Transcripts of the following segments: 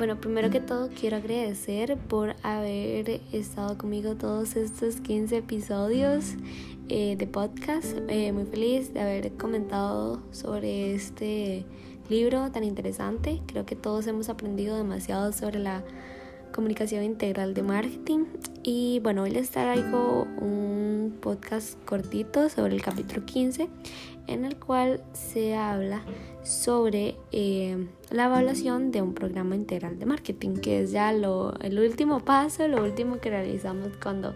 Bueno, primero que todo quiero agradecer por haber estado conmigo todos estos 15 episodios eh, de podcast. Eh, muy feliz de haber comentado sobre este libro tan interesante. Creo que todos hemos aprendido demasiado sobre la comunicación integral de marketing. Y bueno, hoy les traigo un podcast cortito sobre el capítulo 15 en el cual se habla sobre eh, la evaluación de un programa integral de marketing, que es ya lo, el último paso, lo último que realizamos cuando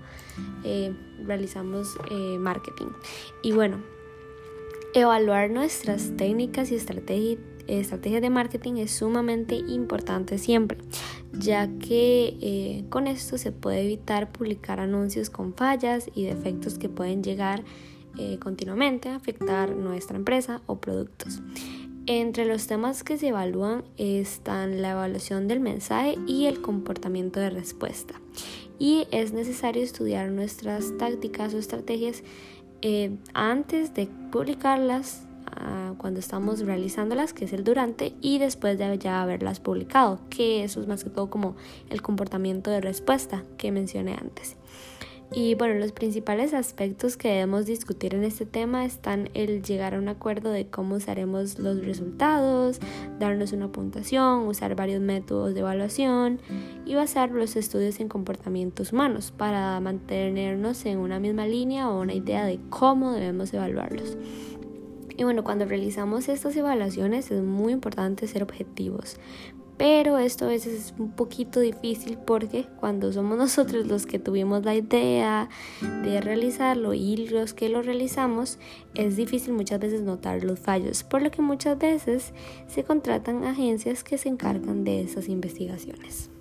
eh, realizamos eh, marketing. Y bueno, evaluar nuestras técnicas y estrategias estrategias de marketing es sumamente importante siempre, ya que con esto se puede evitar publicar anuncios con fallas y defectos que pueden llegar eh, continuamente afectar nuestra empresa o productos. Entre los temas que se evalúan están la evaluación del mensaje y el comportamiento de respuesta. Y es necesario estudiar nuestras tácticas o estrategias eh, antes de publicarlas, cuando estamos realizándolas, que es el durante, y después de ya haberlas publicado, que eso es más que todo como el comportamiento de respuesta que mencioné antes. Y bueno, los principales aspectos que debemos discutir en este tema están el llegar a un acuerdo de cómo usaremos los resultados, darnos una puntuación, usar varios métodos de evaluación y basar los estudios en comportamientos humanos para mantenernos en una misma línea o una idea de cómo debemos evaluarlos. Y bueno, cuando realizamos estas evaluaciones es muy importante ser objetivos, pero esto a veces es un poquito difícil porque cuando somos nosotros los que tuvimos la idea de realizarlo y los que lo realizamos, es difícil muchas veces notar los fallos, por lo que muchas veces se contratan agencias que se encargan de esas investigaciones.